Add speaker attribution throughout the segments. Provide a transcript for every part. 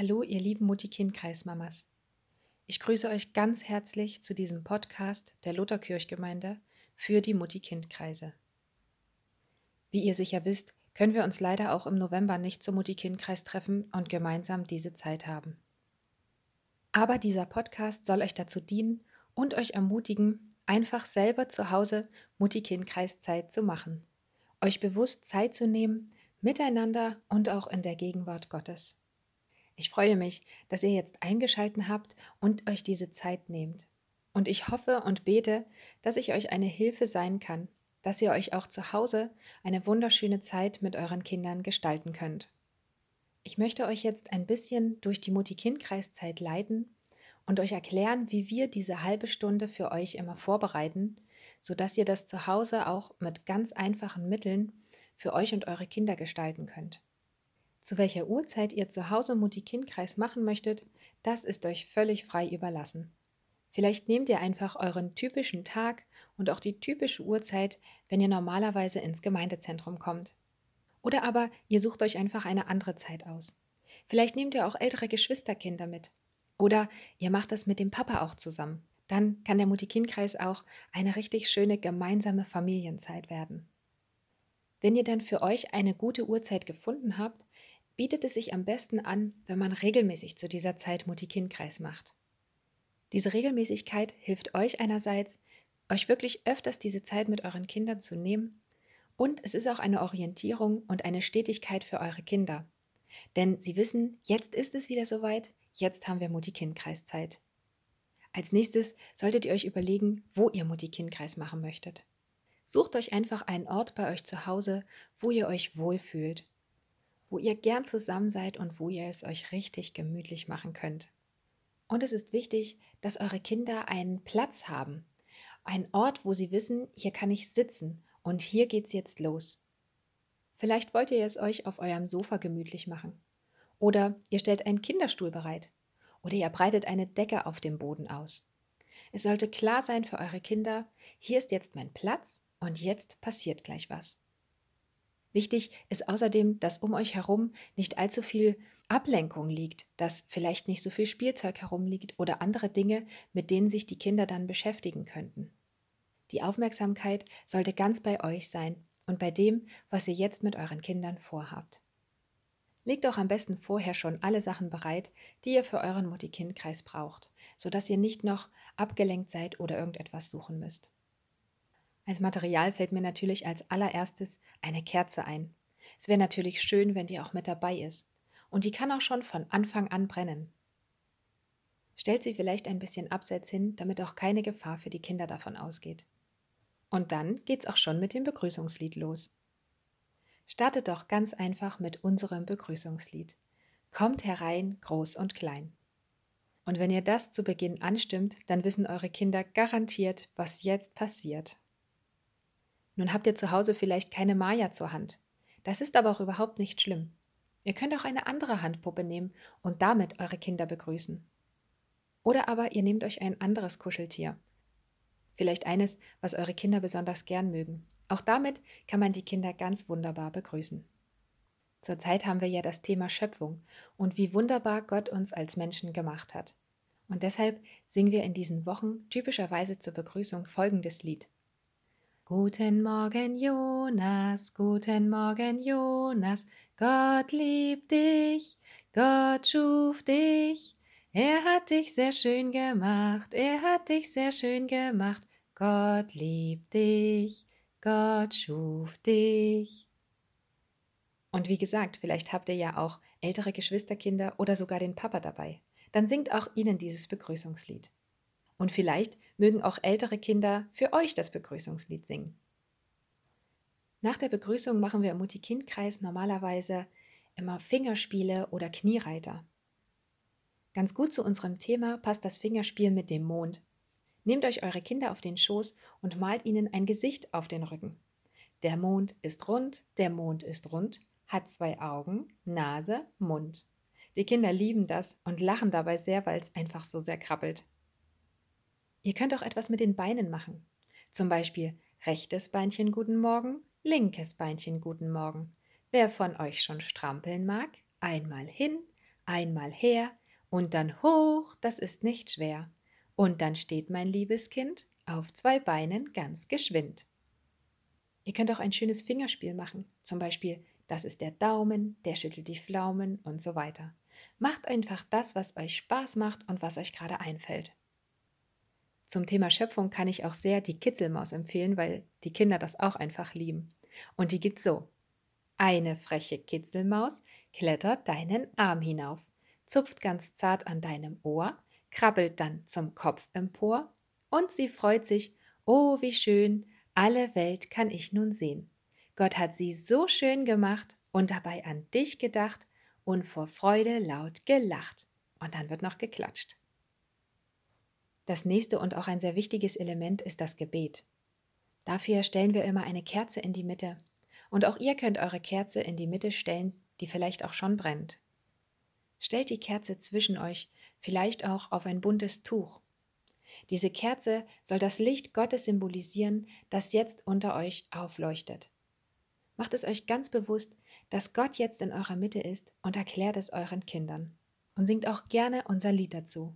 Speaker 1: Hallo, ihr lieben Mutti-Kind-Kreismamas. Ich grüße euch ganz herzlich zu diesem Podcast der Lutherkirchgemeinde für die Mutti-Kind-Kreise. Wie ihr sicher wisst, können wir uns leider auch im November nicht zum Mutti-Kind-Kreis treffen und gemeinsam diese Zeit haben. Aber dieser Podcast soll euch dazu dienen und euch ermutigen, einfach selber zu Hause Mutti-Kind-Kreis-Zeit zu machen, euch bewusst Zeit zu nehmen, miteinander und auch in der Gegenwart Gottes. Ich freue mich, dass ihr jetzt eingeschalten habt und euch diese Zeit nehmt. Und ich hoffe und bete, dass ich euch eine Hilfe sein kann, dass ihr euch auch zu Hause eine wunderschöne Zeit mit euren Kindern gestalten könnt. Ich möchte euch jetzt ein bisschen durch die Mutti-Kind-Kreiszeit leiten und euch erklären, wie wir diese halbe Stunde für euch immer vorbereiten, sodass ihr das zu Hause auch mit ganz einfachen Mitteln für euch und eure Kinder gestalten könnt. Zu welcher Uhrzeit ihr zu Hause Mutti-Kind-Kreis machen möchtet, das ist euch völlig frei überlassen. Vielleicht nehmt ihr einfach euren typischen Tag und auch die typische Uhrzeit, wenn ihr normalerweise ins Gemeindezentrum kommt. Oder aber ihr sucht euch einfach eine andere Zeit aus. Vielleicht nehmt ihr auch ältere Geschwisterkinder mit. Oder ihr macht das mit dem Papa auch zusammen. Dann kann der Mutti-Kind-Kreis auch eine richtig schöne gemeinsame Familienzeit werden. Wenn ihr dann für euch eine gute Uhrzeit gefunden habt, bietet es sich am besten an, wenn man regelmäßig zu dieser Zeit Mutti-Kind-Kreis macht. Diese Regelmäßigkeit hilft euch einerseits, euch wirklich öfters diese Zeit mit euren Kindern zu nehmen und es ist auch eine Orientierung und eine Stetigkeit für eure Kinder. Denn sie wissen, jetzt ist es wieder soweit, jetzt haben wir Mutti-Kind-Kreis-Zeit. Als nächstes solltet ihr euch überlegen, wo ihr Mutti-Kind-Kreis machen möchtet. Sucht euch einfach einen Ort bei euch zu Hause, wo ihr euch wohlfühlt, wo ihr gern zusammen seid und wo ihr es euch richtig gemütlich machen könnt. Und es ist wichtig, dass eure Kinder einen Platz haben, einen Ort, wo sie wissen, hier kann ich sitzen und hier geht's jetzt los. Vielleicht wollt ihr es euch auf eurem Sofa gemütlich machen. Oder ihr stellt einen Kinderstuhl bereit. Oder ihr breitet eine Decke auf dem Boden aus. Es sollte klar sein für eure Kinder, hier ist jetzt mein Platz und jetzt passiert gleich was. Wichtig ist außerdem, dass um euch herum nicht allzu viel Ablenkung liegt, dass vielleicht nicht so viel Spielzeug herumliegt oder andere Dinge, mit denen sich die Kinder dann beschäftigen könnten. Die Aufmerksamkeit sollte ganz bei euch sein und bei dem, was ihr jetzt mit euren Kindern vorhabt. Legt auch am besten vorher schon alle Sachen bereit, die ihr für euren Mutti-Kind-Kreis braucht, sodass ihr nicht noch abgelenkt seid oder irgendetwas suchen müsst. Als Material fällt mir natürlich als allererstes eine Kerze ein. Es wäre natürlich schön, wenn die auch mit dabei ist. Und die kann auch schon von Anfang an brennen. Stellt sie vielleicht ein bisschen abseits hin, damit auch keine Gefahr für die Kinder davon ausgeht. Und dann geht's auch schon mit dem Begrüßungslied los. Startet doch ganz einfach mit unserem Begrüßungslied. Kommt herein, groß und klein. Und wenn ihr das zu Beginn anstimmt, dann wissen eure Kinder garantiert, was jetzt passiert. Nun habt ihr zu Hause vielleicht keine Maya zur Hand. Das ist aber auch überhaupt nicht schlimm. Ihr könnt auch eine andere Handpuppe nehmen und damit eure Kinder begrüßen. Oder aber ihr nehmt euch ein anderes Kuscheltier. Vielleicht eines, was eure Kinder besonders gern mögen. Auch damit kann man die Kinder ganz wunderbar begrüßen. Zurzeit haben wir ja das Thema Schöpfung und wie wunderbar Gott uns als Menschen gemacht hat. Und deshalb singen wir in diesen Wochen typischerweise zur Begrüßung folgendes Lied. Guten Morgen, Jonas, guten Morgen, Jonas, Gott liebt dich, Gott schuf dich, er hat dich sehr schön gemacht, er hat dich sehr schön gemacht, Gott liebt dich, Gott schuf dich. Und wie gesagt, vielleicht habt ihr ja auch ältere Geschwisterkinder oder sogar den Papa dabei. Dann singt auch ihnen dieses Begrüßungslied. Und vielleicht mögen auch ältere Kinder für euch das Begrüßungslied singen. Nach der Begrüßung machen wir im Mutti-Kind-Kreis normalerweise immer Fingerspiele oder Kniereiter. Ganz gut zu unserem Thema passt das Fingerspiel mit dem Mond. Nehmt euch eure Kinder auf den Schoß und malt ihnen ein Gesicht auf den Rücken. Der Mond ist rund, der Mond ist rund, hat zwei Augen, Nase, Mund. Die Kinder lieben das und lachen dabei sehr, weil es einfach so sehr krabbelt. Ihr könnt auch etwas mit den Beinen machen. Zum Beispiel rechtes Beinchen guten Morgen, linkes Beinchen guten Morgen. Wer von euch schon strampeln mag, einmal hin, Einmal her und dann hoch, das ist nicht schwer. Und dann steht mein liebes Kind auf zwei Beinen ganz geschwind. Ihr könnt auch ein schönes Fingerspiel machen. Zum Beispiel, das ist der Daumen, der schüttelt die Pflaumen und so weiter. Macht einfach das, was euch Spaß macht und was euch gerade einfällt. Zum Thema Schöpfung kann ich auch sehr die Kitzelmaus empfehlen, weil die Kinder das auch einfach lieben. Und die geht so. Eine freche Kitzelmaus klettert deinen Arm hinauf, zupft ganz zart an deinem Ohr, krabbelt dann zum Kopf empor und sie freut sich, oh wie schön, alle Welt kann ich nun sehen. Gott hat sie so schön gemacht und dabei an dich gedacht und vor Freude laut gelacht. Und dann wird noch geklatscht. Das nächste und auch ein sehr wichtiges Element ist das Gebet. Dafür stellen wir immer eine Kerze in die Mitte. Und auch ihr könnt eure Kerze in die Mitte stellen, die vielleicht auch schon brennt. Stellt die Kerze zwischen euch, vielleicht auch auf ein buntes Tuch. Diese Kerze soll das Licht Gottes symbolisieren, das jetzt unter euch aufleuchtet. Macht es euch ganz bewusst, dass Gott jetzt in eurer Mitte ist und erklärt es euren Kindern. Und singt auch gerne unser Lied dazu.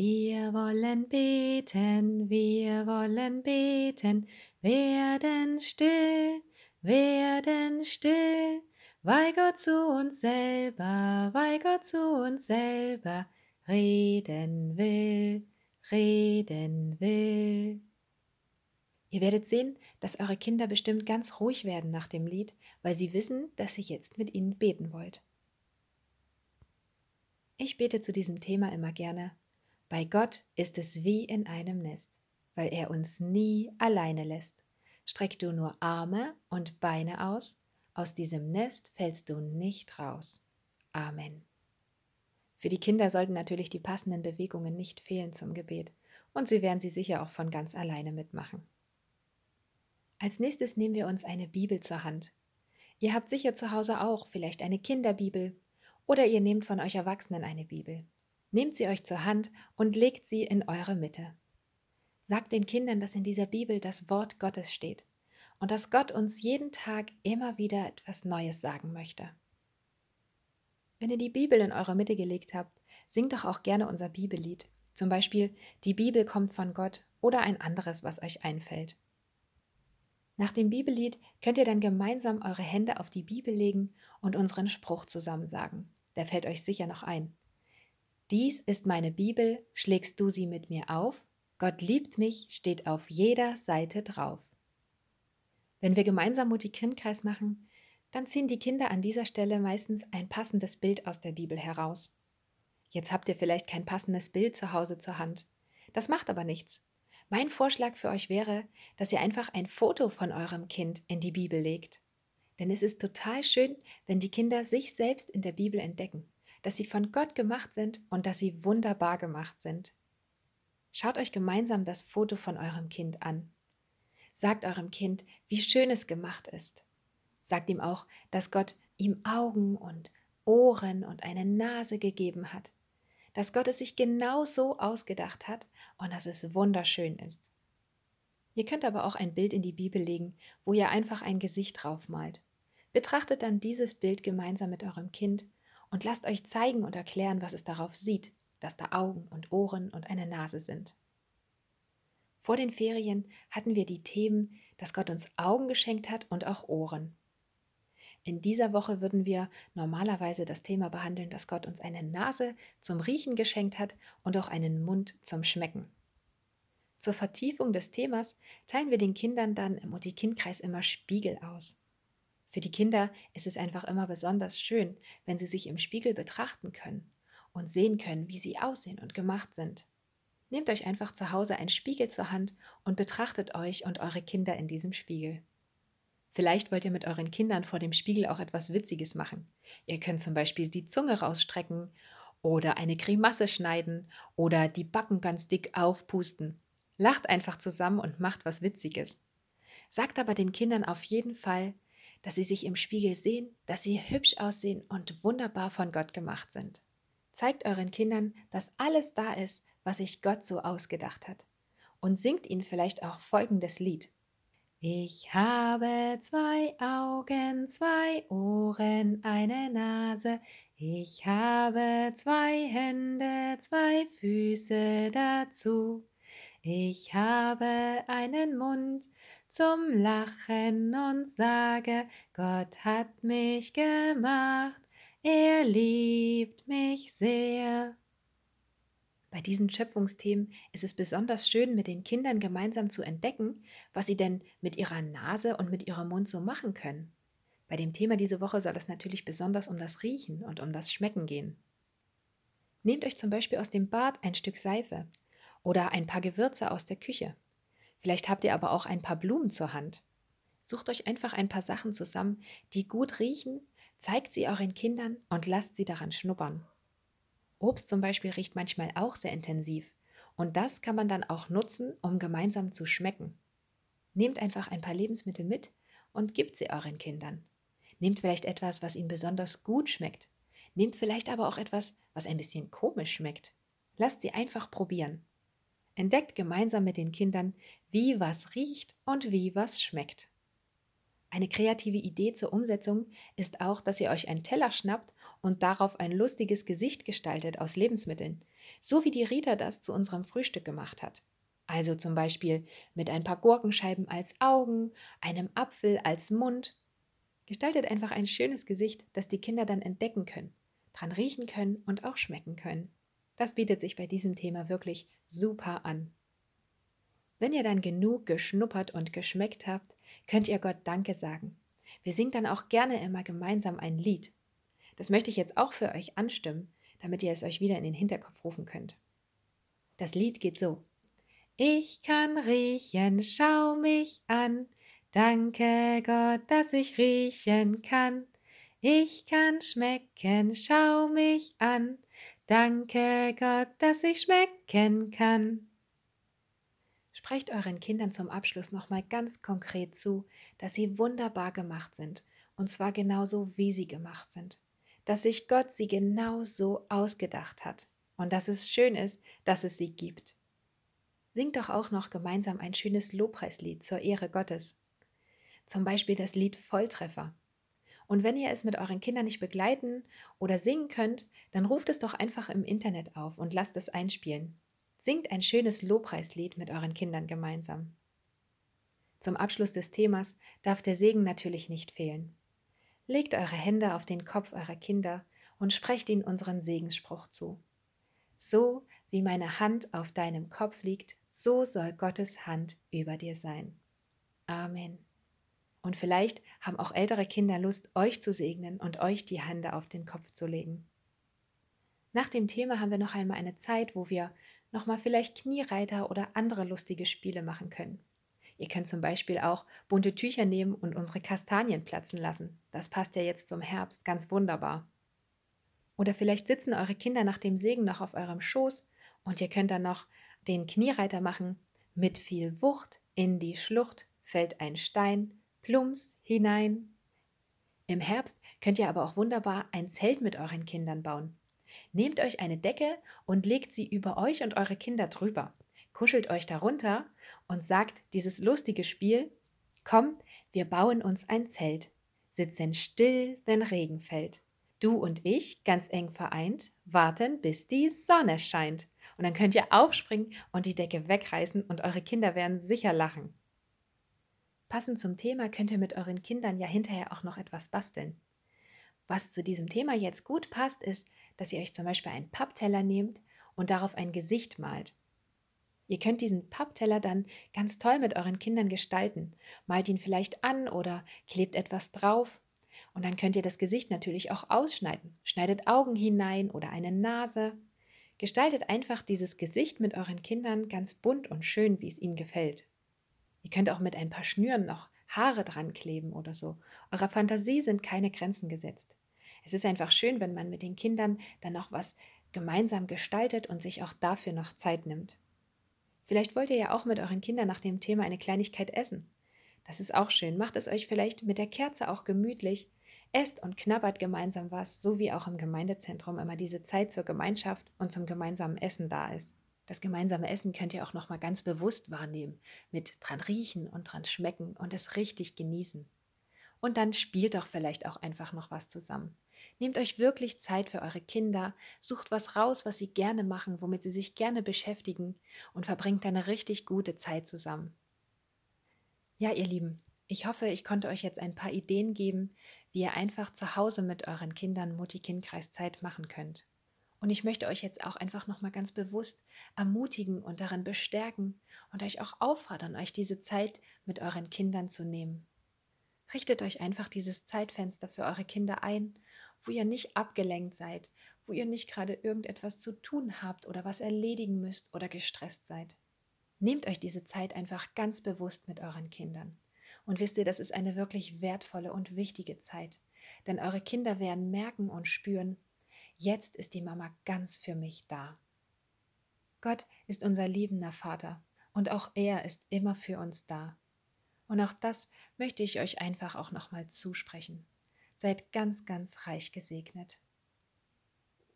Speaker 1: Wir wollen beten, wir wollen beten, werden still, werden still, weil Gott zu uns selber, weil Gott zu uns selber reden will reden will. Ihr werdet sehen, dass eure Kinder bestimmt ganz ruhig werden nach dem Lied, weil sie wissen, dass ihr jetzt mit ihnen beten wollt. Ich bete zu diesem Thema immer gerne. Bei Gott ist es wie in einem Nest, weil er uns nie alleine lässt. Streck du nur Arme und Beine aus, aus diesem Nest fällst du nicht raus. Amen. Für die Kinder sollten natürlich die passenden Bewegungen nicht fehlen zum Gebet und sie werden sie sicher auch von ganz alleine mitmachen. Als nächstes nehmen wir uns eine Bibel zur Hand. Ihr habt sicher zu Hause auch vielleicht eine Kinderbibel oder ihr nehmt von euch Erwachsenen eine Bibel. Nehmt sie euch zur Hand und legt sie in eure Mitte. Sagt den Kindern, dass in dieser Bibel das Wort Gottes steht und dass Gott uns jeden Tag immer wieder etwas Neues sagen möchte. Wenn ihr die Bibel in eure Mitte gelegt habt, singt doch auch gerne unser Bibellied. Zum Beispiel Die Bibel kommt von Gott oder ein anderes, was euch einfällt. Nach dem Bibellied könnt ihr dann gemeinsam eure Hände auf die Bibel legen und unseren Spruch zusammen sagen. Der fällt euch sicher noch ein. Dies ist meine Bibel, schlägst du sie mit mir auf? Gott liebt mich, steht auf jeder Seite drauf. Wenn wir gemeinsam Mutti-Kind-Kreis machen, dann ziehen die Kinder an dieser Stelle meistens ein passendes Bild aus der Bibel heraus. Jetzt habt ihr vielleicht kein passendes Bild zu Hause zur Hand. Das macht aber nichts. Mein Vorschlag für euch wäre, dass ihr einfach ein Foto von eurem Kind in die Bibel legt. Denn es ist total schön, wenn die Kinder sich selbst in der Bibel entdecken, dass sie von Gott gemacht sind und dass sie wunderbar gemacht sind. Schaut euch gemeinsam das Foto von eurem Kind an. Sagt eurem Kind, wie schön es gemacht ist sagt ihm auch, dass Gott ihm Augen und Ohren und eine Nase gegeben hat, dass Gott es sich genau so ausgedacht hat und dass es wunderschön ist. Ihr könnt aber auch ein Bild in die Bibel legen, wo ihr einfach ein Gesicht draufmalt. Betrachtet dann dieses Bild gemeinsam mit eurem Kind und lasst euch zeigen und erklären, was es darauf sieht, dass da Augen und Ohren und eine Nase sind. Vor den Ferien hatten wir die Themen, dass Gott uns Augen geschenkt hat und auch Ohren. In dieser Woche würden wir normalerweise das Thema behandeln, dass Gott uns eine Nase zum Riechen geschenkt hat und auch einen Mund zum Schmecken. Zur Vertiefung des Themas teilen wir den Kindern dann im Mutti-Kind-Kreis immer Spiegel aus. Für die Kinder ist es einfach immer besonders schön, wenn sie sich im Spiegel betrachten können und sehen können, wie sie aussehen und gemacht sind. Nehmt euch einfach zu Hause einen Spiegel zur Hand und betrachtet euch und eure Kinder in diesem Spiegel. Vielleicht wollt ihr mit euren Kindern vor dem Spiegel auch etwas Witziges machen. Ihr könnt zum Beispiel die Zunge rausstrecken oder eine Grimasse schneiden oder die Backen ganz dick aufpusten. Lacht einfach zusammen und macht was Witziges. Sagt aber den Kindern auf jeden Fall, dass sie sich im Spiegel sehen, dass sie hübsch aussehen und wunderbar von Gott gemacht sind. Zeigt euren Kindern, dass alles da ist, was sich Gott so ausgedacht hat. Und singt ihnen vielleicht auch folgendes Lied. Ich habe zwei Augen, zwei Ohren, eine Nase. Ich habe zwei Hände, zwei Füße dazu. Ich habe einen Mund zum Lachen und sage, Gott hat mich gemacht, er liebt mich sehr. Bei diesen Schöpfungsthemen ist es besonders schön, mit den Kindern gemeinsam zu entdecken, was sie denn mit ihrer Nase und mit ihrem Mund so machen können. Bei dem Thema diese Woche soll es natürlich besonders um das Riechen und um das Schmecken gehen. Nehmt euch zum Beispiel aus dem Bad ein Stück Seife oder ein paar Gewürze aus der Küche. Vielleicht habt ihr aber auch ein paar Blumen zur Hand. Sucht euch einfach ein paar Sachen zusammen, die gut riechen, zeigt sie euren Kindern und lasst sie daran schnuppern. Obst zum Beispiel riecht manchmal auch sehr intensiv und das kann man dann auch nutzen, um gemeinsam zu schmecken. Nehmt einfach ein paar Lebensmittel mit und gebt sie euren Kindern. Nehmt vielleicht etwas, was ihnen besonders gut schmeckt. Nehmt vielleicht aber auch etwas, was ein bisschen komisch schmeckt. Lasst sie einfach probieren. Entdeckt gemeinsam mit den Kindern, wie was riecht und wie was schmeckt. Eine kreative Idee zur Umsetzung ist auch, dass ihr euch einen Teller schnappt und darauf ein lustiges Gesicht gestaltet aus Lebensmitteln, so wie die Rita das zu unserem Frühstück gemacht hat. Also zum Beispiel mit ein paar Gurkenscheiben als Augen, einem Apfel als Mund. Gestaltet einfach ein schönes Gesicht, das die Kinder dann entdecken können, dran riechen können und auch schmecken können. Das bietet sich bei diesem Thema wirklich super an. Wenn ihr dann genug geschnuppert und geschmeckt habt, könnt ihr Gott Danke sagen. Wir singen dann auch gerne immer gemeinsam ein Lied. Das möchte ich jetzt auch für euch anstimmen, damit ihr es euch wieder in den Hinterkopf rufen könnt. Das Lied geht so. Ich kann riechen, schau mich an. Danke Gott, dass ich riechen kann. Ich kann schmecken, schau mich an. Danke Gott, dass ich schmecken kann. Sprecht euren Kindern zum Abschluss nochmal ganz konkret zu, dass sie wunderbar gemacht sind, und zwar genauso, wie sie gemacht sind. Dass sich Gott sie genau so ausgedacht hat und dass es schön ist, dass es sie gibt. Singt doch auch noch gemeinsam ein schönes Lobpreislied zur Ehre Gottes. Zum Beispiel das Lied Volltreffer. Und wenn ihr es mit euren Kindern nicht begleiten oder singen könnt, dann ruft es doch einfach im Internet auf und lasst es einspielen. Singt ein schönes Lobpreislied mit euren Kindern gemeinsam. Zum Abschluss des Themas darf der Segen natürlich nicht fehlen. Legt eure Hände auf den Kopf eurer Kinder und sprecht ihnen unseren Segensspruch zu. So wie meine Hand auf deinem Kopf liegt, so soll Gottes Hand über dir sein. Amen. Und vielleicht haben auch ältere Kinder Lust, euch zu segnen und euch die Hände auf den Kopf zu legen. Nach dem Thema haben wir noch einmal eine Zeit, wo wir nochmal vielleicht Kniereiter oder andere lustige Spiele machen können. Ihr könnt zum Beispiel auch bunte Tücher nehmen und unsere Kastanien platzen lassen. Das passt ja jetzt zum Herbst ganz wunderbar. Oder vielleicht sitzen eure Kinder nach dem Segen noch auf eurem Schoß und ihr könnt dann noch den Kniereiter machen. Mit viel Wucht in die Schlucht fällt ein Stein, plumps hinein. Im Herbst könnt ihr aber auch wunderbar ein Zelt mit euren Kindern bauen. Nehmt euch eine Decke und legt sie über euch und eure Kinder drüber. Kuschelt euch darunter und sagt dieses lustige Spiel: Komm, wir bauen uns ein Zelt, sitzen still, wenn Regen fällt. Du und ich, ganz eng vereint, warten, bis die Sonne scheint. Und dann könnt ihr aufspringen und die Decke wegreißen und eure Kinder werden sicher lachen. Passend zum Thema könnt ihr mit euren Kindern ja hinterher auch noch etwas basteln. Was zu diesem Thema jetzt gut passt, ist, dass ihr euch zum Beispiel einen Pappteller nehmt und darauf ein Gesicht malt. Ihr könnt diesen Pappteller dann ganz toll mit euren Kindern gestalten. Malt ihn vielleicht an oder klebt etwas drauf. Und dann könnt ihr das Gesicht natürlich auch ausschneiden. Schneidet Augen hinein oder eine Nase. Gestaltet einfach dieses Gesicht mit euren Kindern ganz bunt und schön, wie es ihnen gefällt. Ihr könnt auch mit ein paar Schnüren noch Haare dran kleben oder so. Eurer Fantasie sind keine Grenzen gesetzt. Es ist einfach schön, wenn man mit den Kindern dann noch was gemeinsam gestaltet und sich auch dafür noch Zeit nimmt. Vielleicht wollt ihr ja auch mit euren Kindern nach dem Thema eine Kleinigkeit essen. Das ist auch schön. Macht es euch vielleicht mit der Kerze auch gemütlich. Esst und knabbert gemeinsam was, so wie auch im Gemeindezentrum immer diese Zeit zur Gemeinschaft und zum gemeinsamen Essen da ist. Das gemeinsame Essen könnt ihr auch noch mal ganz bewusst wahrnehmen, mit dran riechen und dran schmecken und es richtig genießen. Und dann spielt doch vielleicht auch einfach noch was zusammen. Nehmt euch wirklich Zeit für eure Kinder, sucht was raus, was sie gerne machen, womit sie sich gerne beschäftigen und verbringt eine richtig gute Zeit zusammen. Ja, ihr Lieben, ich hoffe, ich konnte euch jetzt ein paar Ideen geben, wie ihr einfach zu Hause mit euren Kindern Mutti-Kind-Kreis-Zeit machen könnt. Und ich möchte euch jetzt auch einfach nochmal ganz bewusst ermutigen und darin bestärken und euch auch auffordern, euch diese Zeit mit euren Kindern zu nehmen. Richtet euch einfach dieses Zeitfenster für eure Kinder ein, wo ihr nicht abgelenkt seid, wo ihr nicht gerade irgendetwas zu tun habt oder was erledigen müsst oder gestresst seid. Nehmt euch diese Zeit einfach ganz bewusst mit euren Kindern. Und wisst ihr, das ist eine wirklich wertvolle und wichtige Zeit. Denn eure Kinder werden merken und spüren, jetzt ist die Mama ganz für mich da. Gott ist unser liebender Vater und auch er ist immer für uns da. Und auch das möchte ich euch einfach auch nochmal zusprechen. Seid ganz, ganz reich gesegnet.